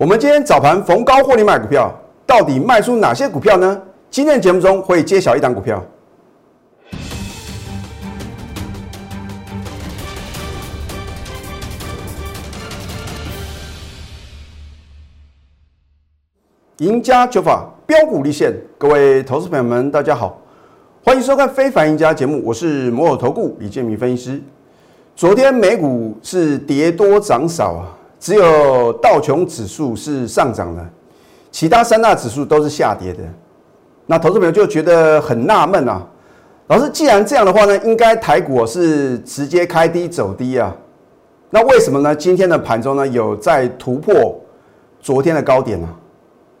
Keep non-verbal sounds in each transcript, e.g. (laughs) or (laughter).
我们今天早盘逢高获利卖股票，到底卖出哪些股票呢？今天节目中会揭晓一档股票。赢家九法标股立现，各位投资朋友们，大家好，欢迎收看《非凡赢家》节目，我是摩尔投顾李建明分析师。昨天美股是跌多涨少啊，只有道琼指数是上涨的，其他三大指数都是下跌的。那投资朋友就觉得很纳闷啊，老师，既然这样的话呢，应该台股是直接开低走低啊，那为什么呢？今天的盘中呢有在突破昨天的高点呢？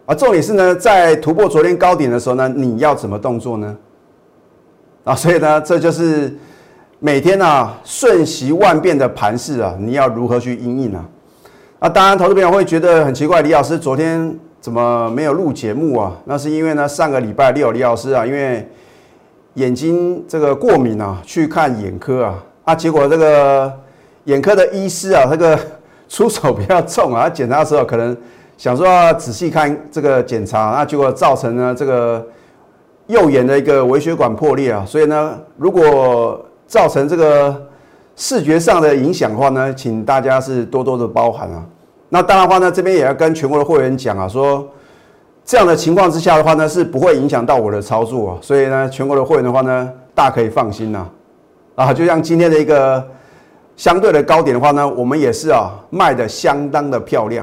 啊，重点是呢，在突破昨天高点的时候呢，你要怎么动作呢？啊，所以呢，这就是每天啊瞬息万变的盘势啊，你要如何去应应呢？啊，当然，投资朋友会觉得很奇怪，李老师昨天怎么没有录节目啊？那是因为呢，上个礼拜六，李老师啊，因为眼睛这个过敏啊，去看眼科啊，啊，结果这个眼科的医师啊，这个出手比较重啊，检查的时候可能。想说要仔细看这个检查，那结果造成呢这个右眼的一个微血管破裂啊，所以呢，如果造成这个视觉上的影响的话呢，请大家是多多的包涵啊。那当然的话呢，这边也要跟全国的会员讲啊，说这样的情况之下的话呢，是不会影响到我的操作啊，所以呢，全国的会员的话呢，大可以放心呐。啊，就像今天的一个相对的高点的话呢，我们也是啊卖的相当的漂亮。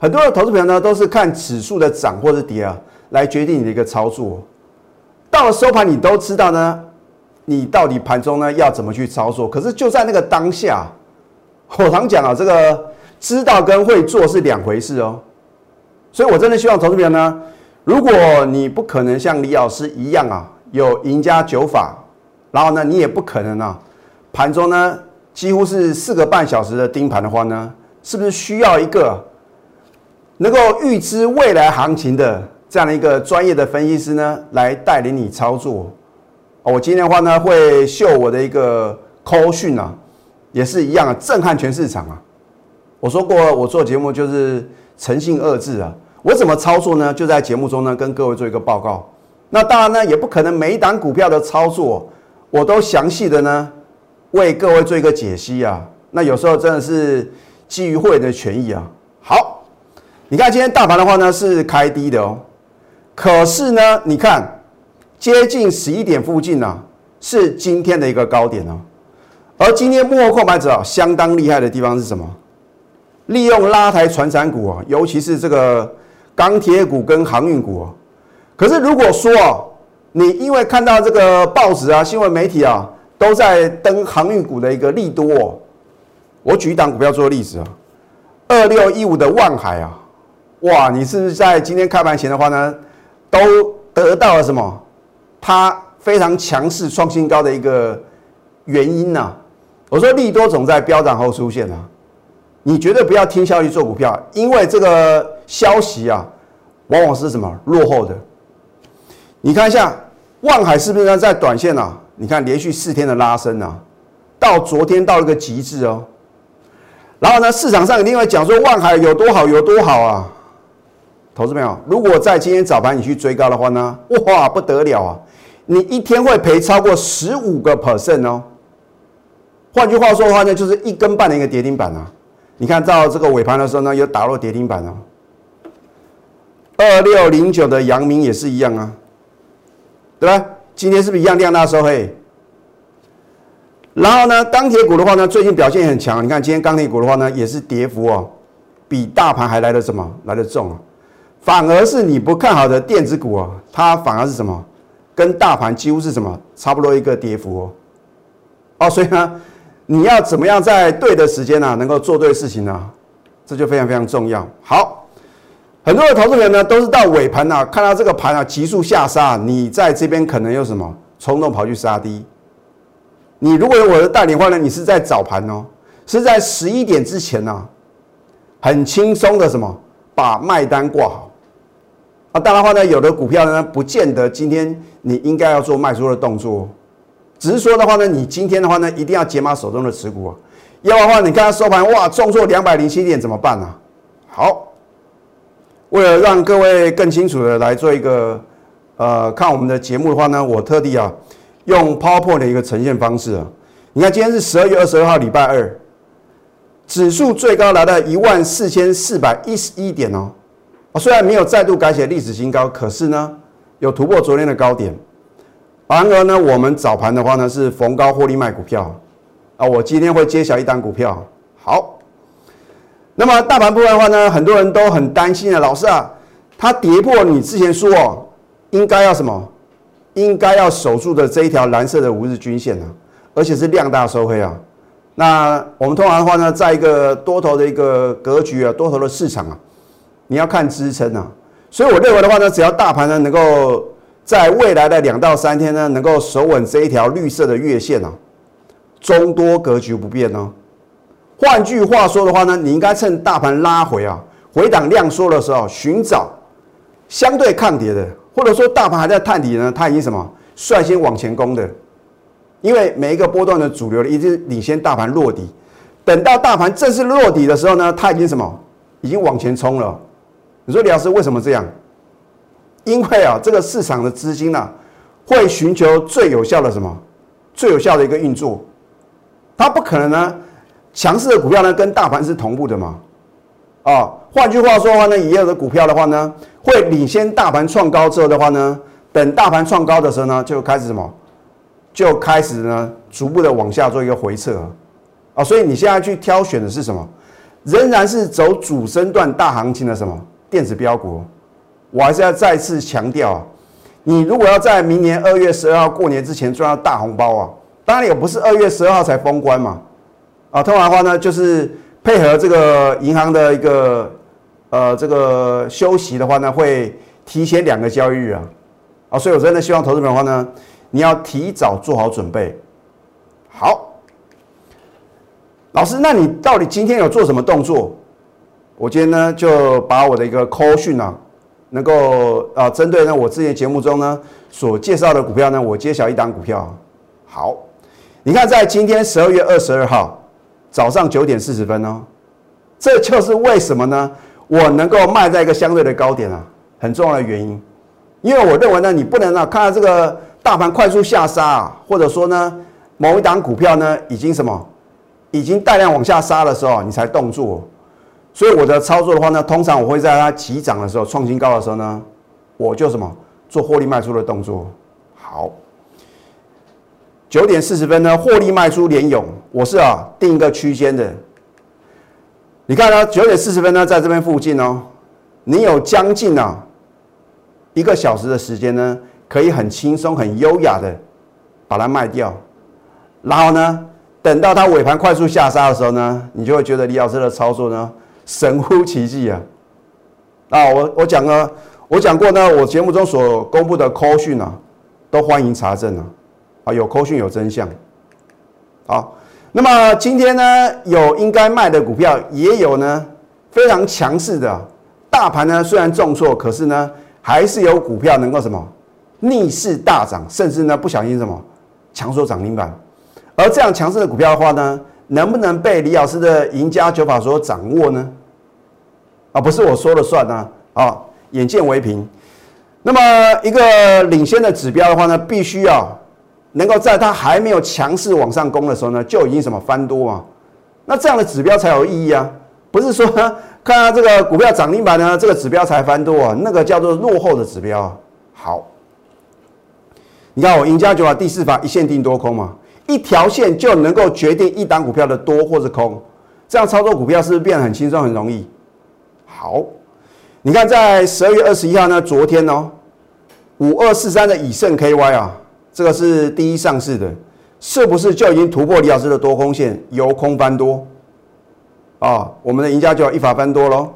很多的投资朋友呢，都是看指数的涨或者跌啊，来决定你的一个操作。到了收盘，你都知道呢，你到底盘中呢要怎么去操作。可是就在那个当下，我常讲啊，这个知道跟会做是两回事哦。所以我真的希望投资朋友呢，如果你不可能像李老师一样啊，有赢家九法，然后呢，你也不可能啊，盘中呢几乎是四个半小时的盯盘的话呢，是不是需要一个？能够预知未来行情的这样的一个专业的分析师呢，来带领你操作。我今天的话呢，会秀我的一个扣讯啊，也是一样啊，震撼全市场啊。我说过，我做节目就是诚信二字啊。我怎么操作呢？就在节目中呢，跟各位做一个报告。那当然呢，也不可能每一档股票的操作，我都详细的呢为各位做一个解析啊。那有时候真的是基于会员的权益啊。好。你看今天大盘的话呢是开低的哦，可是呢，你看接近十一点附近呢是今天的一个高点哦，而今天幕后购买者啊相当厉害的地方是什么？利用拉抬船产股啊，尤其是这个钢铁股跟航运股啊。可是如果说啊，你因为看到这个报纸啊、新闻媒体啊都在登航运股的一个利多，我举一档股票做例子啊，二六一五的万海啊。哇，你是不是在今天开盘前的话呢，都得到了什么？它非常强势创新高的一个原因呢？我说利多总在飙涨后出现啊，你绝对不要听消息做股票，因为这个消息啊，往往是什么落后的。你看一下万海是不是？在短线啊，你看连续四天的拉升啊，到昨天到了个极致哦。然后呢，市场上一定会讲说万海有多好有多好啊。投资朋友，如果在今天早盘你去追高的话呢，哇，不得了啊！你一天会赔超过十五个 percent 哦。换句话说的话呢，就是一根半的一个跌停板啊。你看到这个尾盘的时候呢，有打落跌停板哦。二六零九的阳明也是一样啊，对吧？今天是不是一样量大收黑？然后呢，钢铁股的话呢，最近表现很强。你看今天钢铁股的话呢，也是跌幅哦，比大盘还来的什么？来的重啊！反而是你不看好的电子股啊，它反而是什么？跟大盘几乎是什么？差不多一个跌幅哦。哦，所以呢，你要怎么样在对的时间呢，能够做对事情呢？这就非常非常重要。好，很多的投资人呢，都是到尾盘啊，看到这个盘啊急速下杀，你在这边可能有什么冲动跑去杀低。你如果有我的带领话呢，你是在早盘哦，是在十一点之前呢，很轻松的什么把卖单挂好。啊，当然话呢，有的股票呢，不见得今天你应该要做卖出的动作，只是说的话呢，你今天的话呢，一定要解码手中的持股啊，要的话，你看它收盘哇，重挫两百零七点怎么办呢？好，为了让各位更清楚的来做一个呃看我们的节目的话呢，我特地啊用 PowerPoint 的一个呈现方式啊。你看今天是十二月二十二号，礼拜二，指数最高来到一万四千四百一十一点哦。虽然没有再度改写历史新高，可是呢有突破昨天的高点。然而呢，我们早盘的话呢是逢高获利卖股票啊。我今天会揭晓一单股票。好，那么大盘部分的话呢，很多人都很担心啊，老师啊，它跌破你之前说哦，应该要什么？应该要守住的这一条蓝色的五日均线呢，而且是量大收黑啊。那我们通常的话呢，在一个多头的一个格局啊，多头的市场啊，你要看支撑啊。所以我认为的话呢，只要大盘呢能够在未来的两到三天呢，能够守稳这一条绿色的月线啊，中多格局不变呢。换句话说的话呢，你应该趁大盘拉回啊，回档量缩的时候，寻找相对抗跌的，或者说大盘还在探底呢，它已经什么率先往前攻的。因为每一个波段的主流的一直领先大盘落底，等到大盘正式落底的时候呢，它已经什么已经往前冲了。你说李老师为什么这样？因为啊，这个市场的资金呢，会寻求最有效的什么？最有效的一个运作，它不可能呢，强势的股票呢跟大盘是同步的嘛？啊，换句话说的话呢，也有的股票的话呢，会领先大盘创高之后的话呢，等大盘创高的时候呢，就开始什么？就开始呢，逐步的往下做一个回撤啊，所以你现在去挑选的是什么？仍然是走主升段大行情的什么电子标股？我还是要再次强调啊，你如果要在明年二月十二号过年之前赚到大红包啊，当然也不是二月十二号才封关嘛，啊，通常的话呢，就是配合这个银行的一个呃这个休息的话呢，会提前两个交易日啊，啊，所以我真的希望投资人的话呢，你要提早做好准备。好，老师，那你到底今天有做什么动作？我今天呢就把我的一个 call 讯啊。能够啊，针对呢我之前节目中呢所介绍的股票呢，我揭晓一档股票。好，你看在今天十二月二十二号早上九点四十分哦，这就是为什么呢？我能够卖在一个相对的高点啊，很重要的原因。因为我认为呢，你不能啊看到这个大盘快速下杀啊，或者说呢某一档股票呢已经什么，已经大量往下杀的时候，你才动作。所以我的操作的话呢，通常我会在它急涨的时候、创新高的时候呢，我就什么做获利卖出的动作。好，九点四十分呢，获利卖出连勇，我是啊定一个区间的。你看呢，九点四十分呢，在这边附近哦，你有将近啊一个小时的时间呢，可以很轻松、很优雅的把它卖掉，然后呢，等到它尾盘快速下杀的时候呢，你就会觉得李老师的操作呢。神乎其技啊！啊，我我讲了，我讲过呢，我节目中所公布的扣讯啊，都欢迎查证啊，啊，有扣讯有真相。好，那么今天呢，有应该卖的股票，也有呢非常强势的。大盘呢虽然重挫，可是呢还是有股票能够什么逆势大涨，甚至呢不小心什么强缩涨停板。而这样强势的股票的话呢，能不能被李老师的赢家九法所掌握呢？啊，不是我说了算呢，啊，眼见为凭。那么一个领先的指标的话呢，必须要能够在它还没有强势往上攻的时候呢，就已经什么翻多啊？那这样的指标才有意义啊！不是说 (laughs) 看到这个股票涨停板呢，这个指标才翻多啊，那个叫做落后的指标。好，你看我赢家九法第四法一线定多空嘛，一条线就能够决定一档股票的多或是空，这样操作股票是不是变得很轻松很容易？好，你看在十二月二十一号呢，昨天哦，五二四三的以盛 KY 啊，这个是第一上市的，是不是就已经突破李老师的多空线，由空翻多啊？我们的赢家就要一法翻多喽。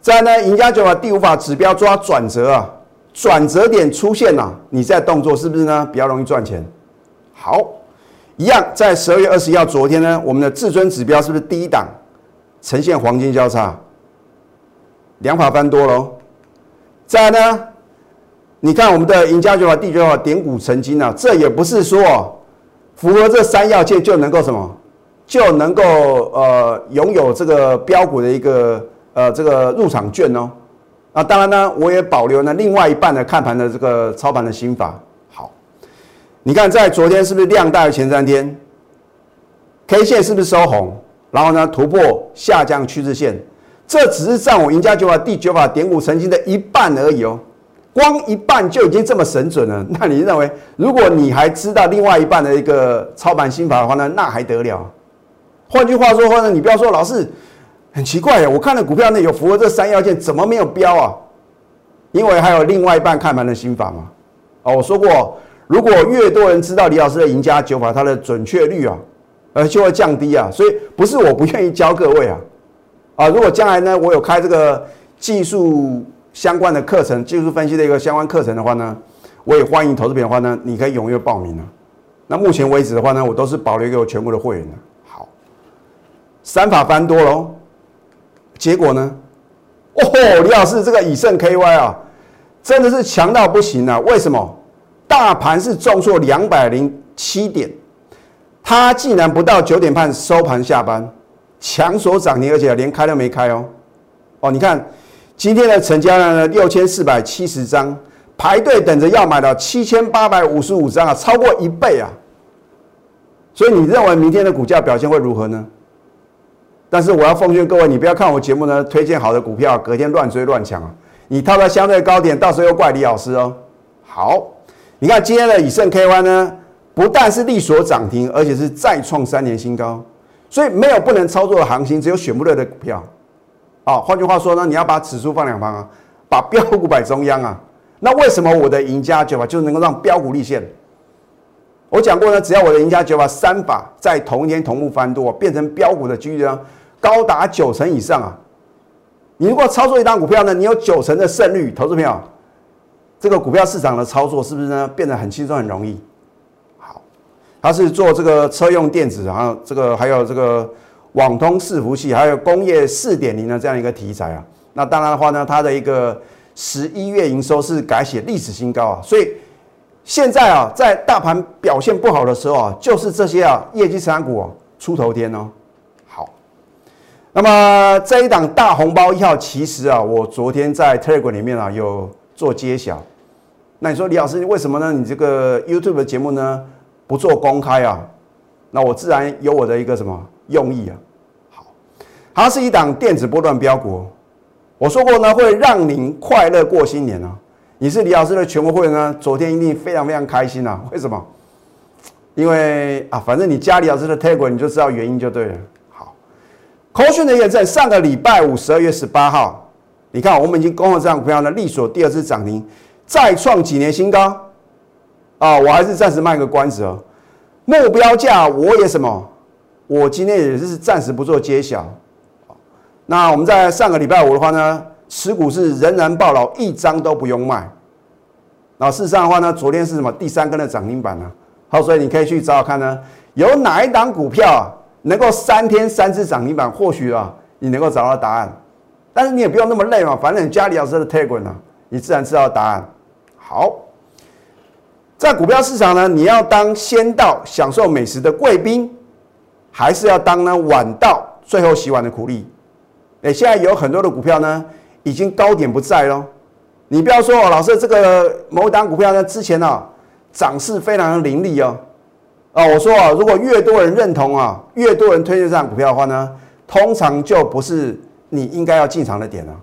再呢，赢家就把第五法指标抓转折啊，转折点出现了，你再动作是不是呢？比较容易赚钱。好，一样在十二月二十一号昨天呢，我们的至尊指标是不是第一档呈现黄金交叉？两法翻多喽，再呢？你看我们的赢家九法、第九法点股成金啊，这也不是说符合这三要件就能够什么，就能够呃拥有这个标股的一个呃这个入场券哦。啊，当然呢，我也保留呢另外一半的看盘的这个操盘的心法。好，你看在昨天是不是量大于前三天？K 线是不是收红？然后呢突破下降趋势线？这只是占我赢家九法第九法点股成金的一半而已哦。光一半就已经这么神准了，(laughs) 那你认为，如果你还知道另外一半的一个操盘心法的话呢，那还得了？换句话说的话呢，你不要说老是很奇怪呀，我看的股票呢有符合这三要件，怎么没有标啊？因为还有另外一半看盘的心法嘛。哦，我说过，如果越多人知道李老师的赢家九法，它的准确率啊，呃就会降低啊。所以不是我不愿意教各位啊，啊，如果将来呢，我有开这个技术。相关的课程，技术分析的一个相关课程的话呢，我也欢迎投资品的话呢，你可以踊跃报名啊。那目前为止的话呢，我都是保留给我全国的会员的。好，三法翻多喽，结果呢？哦，李老师这个以盛 KY 啊，真的是强到不行啊！为什么？大盘是重挫两百零七点，它竟然不到九点半收盘下班，强锁涨停，而且连开都没开哦。哦，你看。今天的成交量呢，六千四百七十张，排队等着要买的七千八百五十五张啊，超过一倍啊！所以你认为明天的股价表现会如何呢？但是我要奉劝各位，你不要看我节目呢，推荐好的股票，隔天乱追乱抢啊！你套在相对高点，到时候又怪李老师哦。好，你看今天的以盛 KY 呢，不但是力所涨停，而且是再创三年新高，所以没有不能操作的行情，只有选不对的股票。啊，换句话说呢，你要把指数放两旁啊，把标股摆中央啊。那为什么我的赢家九法就能够让标股立现？我讲过呢，只要我的赢家九法三法在同一天同步翻多，变成标股的几率呢，高达九成以上啊。你如果操作一档股票呢，你有九成的胜率，投资朋友，这个股票市场的操作是不是呢变得很轻松很容易？它是做这个车用电子，然后这个还有这个。网通伺服器还有工业四点零的这样一个题材啊，那当然的话呢，它的一个十一月营收是改写历史新高啊，所以现在啊，在大盘表现不好的时候啊，就是这些啊业绩成长股出头天哦。好，那么这一档大红包一号，其实啊，我昨天在 Telegram 里面啊有做揭晓。那你说李老师为什么呢？你这个 YouTube 的节目呢不做公开啊？那我自然有我的一个什么？用意啊，好，它是一档电子波段标股。我说过呢，会让您快乐过新年啊。你是李老师的全国会员呢，昨天一定非常非常开心啊。为什么？因为啊，反正你加李老师的 Telegram，你就知道原因就对了。好，口讯的验证，上个礼拜五十二月十八号，你看我们已经攻了这张股票呢，利索第二次涨停，再创几年新高啊。我还是暂时卖个关子哦。目标价我也什么？我今天也是暂时不做揭晓。那我们在上个礼拜五的话呢，持股是仍然爆牢，一张都不用卖。那事实上的话呢，昨天是什么第三根的涨停板呢？好，所以你可以去找找看呢，有哪一档股票啊能够三天三次涨停板？或许啊，你能够找到答案。但是你也不用那么累嘛，反正你家里老师的 Telegram 啊，你自然知道答案。好，在股票市场呢，你要当先到享受美食的贵宾。还是要当呢晚到最后洗碗的苦力，哎，现在有很多的股票呢，已经高点不在喽。你不要说哦，老师这个某档股票呢，之前呢涨势非常的凌厉哦。啊，我说啊，如果越多人认同啊，越多人推荐这档股票的话呢，通常就不是你应该要进场的点了。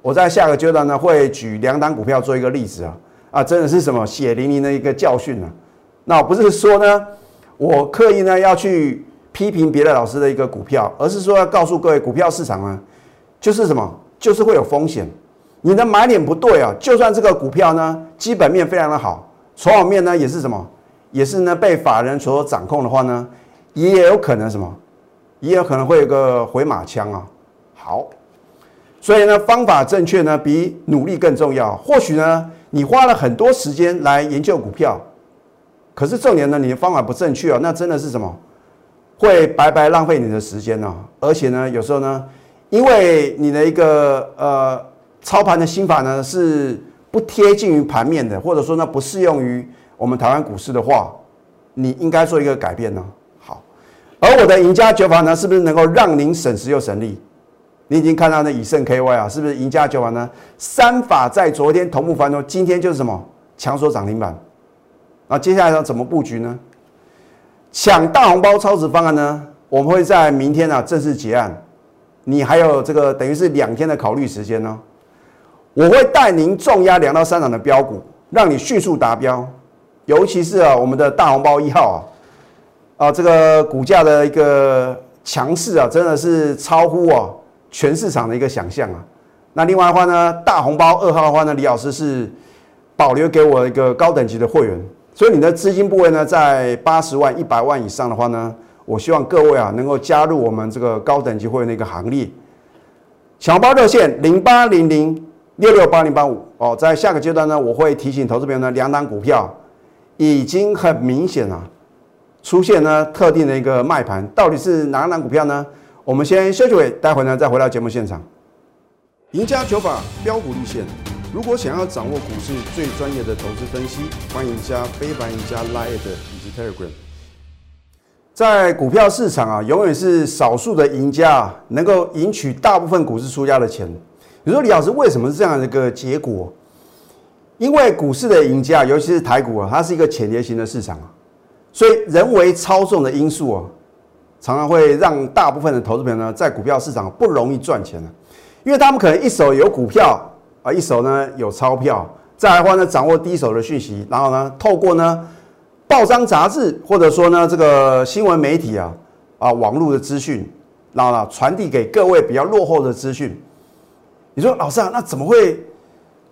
我在下个阶段呢，会举两档股票做一个例子啊，啊，真的是什么血淋淋的一个教训啊。那不是说呢，我刻意呢要去。批评别的老师的一个股票，而是说要告诉各位，股票市场呢，就是什么，就是会有风险。你的买点不对啊，就算这个股票呢，基本面非常的好，筹码面呢也是什么，也是呢被法人所掌控的话呢，也有可能什么，也有可能会有个回马枪啊。好，所以呢，方法正确呢，比努力更重要。或许呢，你花了很多时间来研究股票，可是重点呢，你的方法不正确啊，那真的是什么？会白白浪费你的时间呢，而且呢，有时候呢，因为你的一个呃操盘的心法呢是不贴近于盘面的，或者说呢不适用于我们台湾股市的话，你应该做一个改变呢。好，而我的赢家九法呢，是不是能够让您省时又省力？你已经看到那以盛 KY 啊，是不是赢家九法呢？三法在昨天同步翻多，今天就是什么强锁涨停板。那接下来要怎么布局呢？抢大红包超值方案呢？我们会在明天啊正式结案。你还有这个等于是两天的考虑时间呢。我会带您重压两到三档的标股，让你迅速达标。尤其是啊我们的大红包一号啊，啊这个股价的一个强势啊，真的是超乎啊。全市场的一个想象啊，那另外的话呢，大红包二号的话呢，李老师是保留给我一个高等级的会员，所以你的资金部位呢，在八十万、一百万以上的话呢，我希望各位啊能够加入我们这个高等级会员的一个行列。小包热线零八零零六六八零八五哦，在下个阶段呢，我会提醒投资朋友呢，两档股票已经很明显了，出现呢特定的一个卖盘，到底是哪档股票呢？我们先休息会，待会呢再回到节目现场。赢家九法标股立线，如果想要掌握股市最专业的投资分析，欢迎加非凡、赢家 Line 以及 Telegram。在股票市场啊，永远是少数的赢家能够赢取大部分股市输家的钱。你说李老师为什么是这样的一个结果？因为股市的赢家，尤其是台股啊，它是一个潜跌型的市场啊，所以人为操纵的因素啊。常常会让大部分的投资朋友呢，在股票市场不容易赚钱的，因为他们可能一手有股票啊，一手呢有钞票，再来的话呢掌握第一手的讯息，然后呢透过呢报章杂志或者说呢这个新闻媒体啊啊网络的资讯，然后呢传递给各位比较落后的资讯。你说老师啊，那怎么会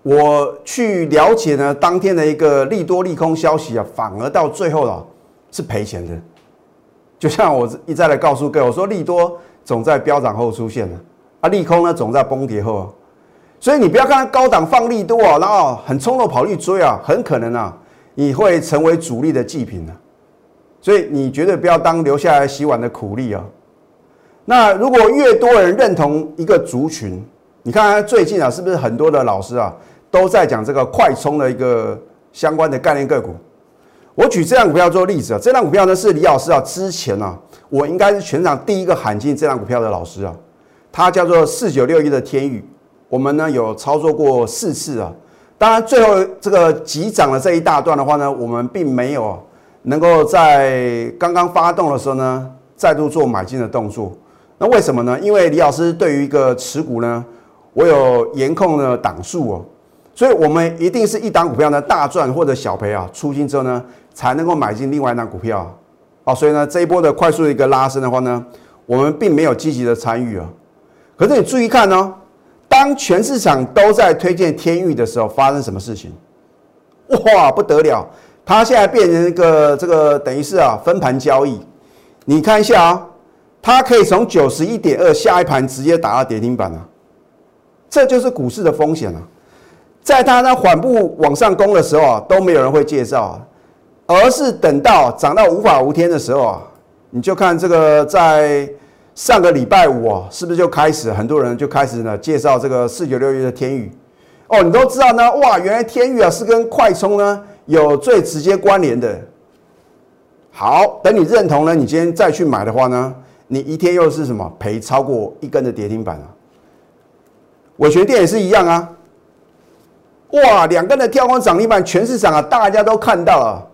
我去了解呢当天的一个利多利空消息啊，反而到最后了是赔钱的？就像我一再的告诉各位，我说利多总在飙涨后出现了，啊，利空呢总在崩跌后，所以你不要看高档放利多啊，然后很冲动跑去追啊，很可能啊你会成为主力的祭品呢，所以你绝对不要当留下来洗碗的苦力啊。那如果越多人认同一个族群，你看最近啊，是不是很多的老师啊都在讲这个快充的一个相关的概念个股？我举这张股票做例子啊，这张股票呢是李老师啊，之前啊，我应该是全场第一个喊进这张股票的老师啊，它叫做四九六一的天宇，我们呢有操作过四次啊，当然最后这个急涨的这一大段的话呢，我们并没有能够在刚刚发动的时候呢，再度做买进的动作，那为什么呢？因为李老师对于一个持股呢，我有严控的档数哦，所以我们一定是一档股票呢大赚或者小赔啊，出金之后呢。才能够买进另外一张股票，哦，所以呢，这一波的快速一个拉升的话呢，我们并没有积极的参与啊。可是你注意看哦，当全市场都在推荐天域的时候，发生什么事情？哇，不得了！它现在变成一个这个等于是啊分盘交易。你看一下啊，它可以从九十一点二下一盘直接打到跌停板啊，这就是股市的风险啊。在它呢缓步往上攻的时候啊，都没有人会介绍啊。而是等到涨到无法无天的时候啊，你就看这个在上个礼拜五啊，是不是就开始很多人就开始呢介绍这个四九六一的天宇哦，你都知道呢哇，原来天宇啊是跟快充呢有最直接关联的。好，等你认同了，你今天再去买的话呢，你一天又是什么赔超过一根的跌停板啊？伟全店也是一样啊，哇，两根的跳空涨停板，全市场啊大家都看到了。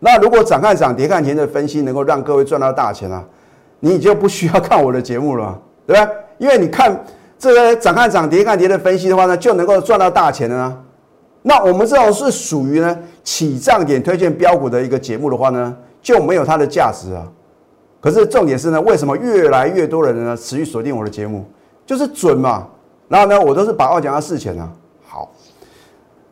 那如果涨看涨跌看跌的分析能够让各位赚到大钱啊，你就不需要看我的节目了，(laughs) 对吧？因为你看这个涨看涨跌看跌的分析的话呢，就能够赚到大钱了。那我们这种是属于呢起涨点推荐标股的一个节目的话呢，就没有它的价值啊。可是重点是呢，为什么越来越多的人呢持续锁定我的节目，就是准嘛。然后呢，我都是把话讲到事前啊。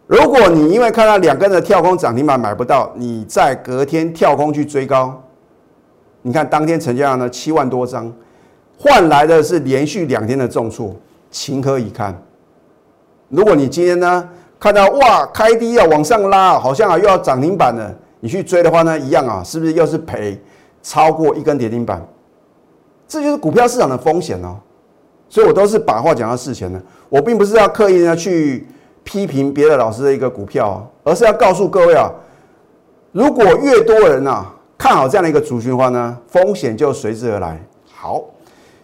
如果你因为看到两根的跳空涨停板买不到，你在隔天跳空去追高，你看当天成交量呢七万多张，换来的是连续两天的重挫，情何以堪？如果你今天呢看到哇开低要往上拉，好像啊又要涨停板了，你去追的话呢，一样啊，是不是又是赔超过一根跌停板？这就是股票市场的风险哦。所以我都是把话讲到事前的，我并不是要刻意呢去。批评别的老师的一个股票，而是要告诉各位啊，如果越多人啊看好这样的一个族群的话呢，风险就随之而来。好，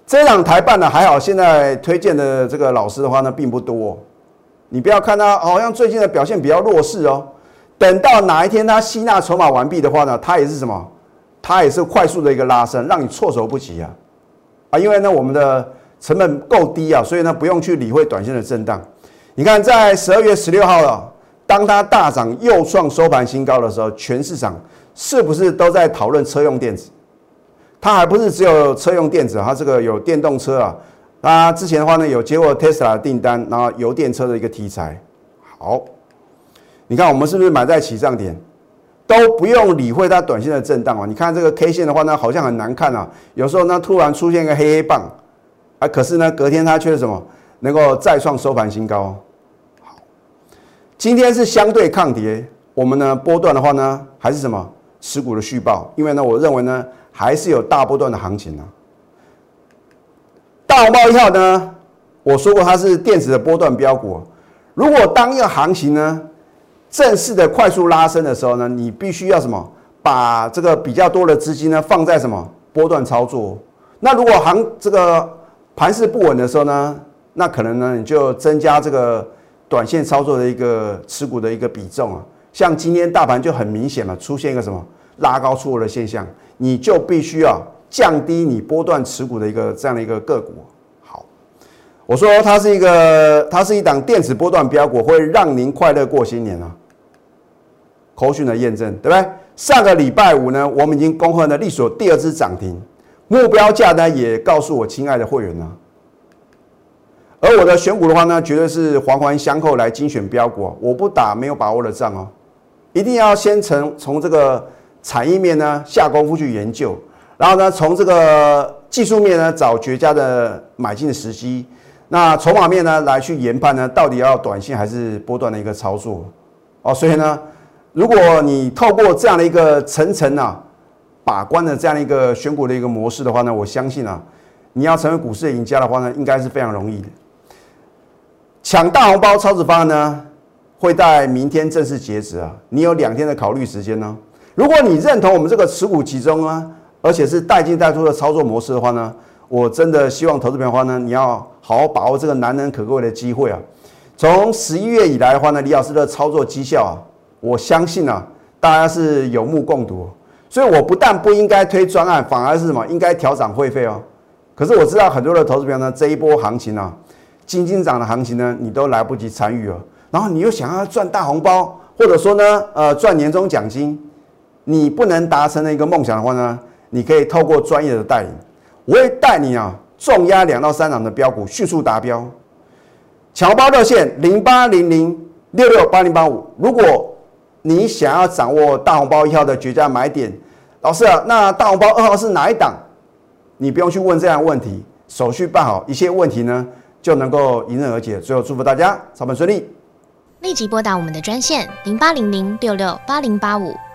这场台办呢还好，现在推荐的这个老师的话呢并不多。你不要看他好像最近的表现比较弱势哦。等到哪一天他吸纳筹码完毕的话呢，他也是什么？他也是快速的一个拉升，让你措手不及啊！啊，因为呢我们的成本够低啊，所以呢不用去理会短线的震荡。你看在十二月十六号了，当它大涨又创收盘新高的时候，全市场是不是都在讨论车用电子？它还不是只有车用电子，它这个有电动车啊。它之前的话呢，有接过 Tesla 的订单，然后油电车的一个题材。好，你看我们是不是买在起涨点，都不用理会它短线的震荡啊？你看这个 K 线的话呢，好像很难看啊。有时候呢，突然出现一个黑黑棒，啊，可是呢，隔天它却什么能够再创收盘新高。好，今天是相对抗跌，我们呢波段的话呢，还是什么持股的续报？因为呢，我认为呢。还是有大波段的行情呢。大红包一号呢，我说过它是电子的波段标股。如果当一个行情呢正式的快速拉升的时候呢，你必须要什么？把这个比较多的资金呢放在什么波段操作？那如果行这个盘势不稳的时候呢，那可能呢你就增加这个短线操作的一个持股的一个比重啊。像今天大盘就很明显了，出现一个什么拉高出货的现象。你就必须要降低你波段持股的一个这样的一个个股。好，我说它是一个，它是一档电子波段标股，会让您快乐过新年啊。口讯的验证，对不对？上个礼拜五呢，我们已经恭贺了利索第二支涨停，目标价呢也告诉我亲爱的会员呢。而我的选股的话呢，绝对是环环相扣来精选标股，我不打没有把握的仗哦，一定要先从从这个。产业面呢下功夫去研究，然后呢从这个技术面呢找绝佳的买进的时机，那筹码面呢来去研判呢到底要短线还是波段的一个操作哦，所以呢如果你透过这样的一个层层啊把关的这样的一个选股的一个模式的话呢，我相信啊你要成为股市的赢家的话呢，应该是非常容易的。抢大红包超值方案呢会在明天正式截止啊，你有两天的考虑时间呢。如果你认同我们这个持股集中啊，而且是带进带出的操作模式的话呢，我真的希望投资朋友的话呢，你要好好把握这个难能可贵的机会啊！从十一月以来的话呢，李老师的操作绩效啊，我相信啊，大家是有目共睹。所以我不但不应该推专案，反而是什么？应该调涨会费哦。可是我知道很多的投资朋友呢，这一波行情啊，金金涨的行情呢，你都来不及参与了，然后你又想要赚大红包，或者说呢，呃，赚年终奖金。你不能达成的一个梦想的话呢，你可以透过专业的带领，我会带你啊重压两到三档的标股迅速达标。抢包热线零八零零六六八零八五，如果你想要掌握大红包一号的绝佳买点，老师啊，那大红包二号是哪一档？你不用去问这样问题，手续办好，一切问题呢就能够迎刃而解。最后祝福大家操盘顺利，立即拨打我们的专线零八零零六六八零八五。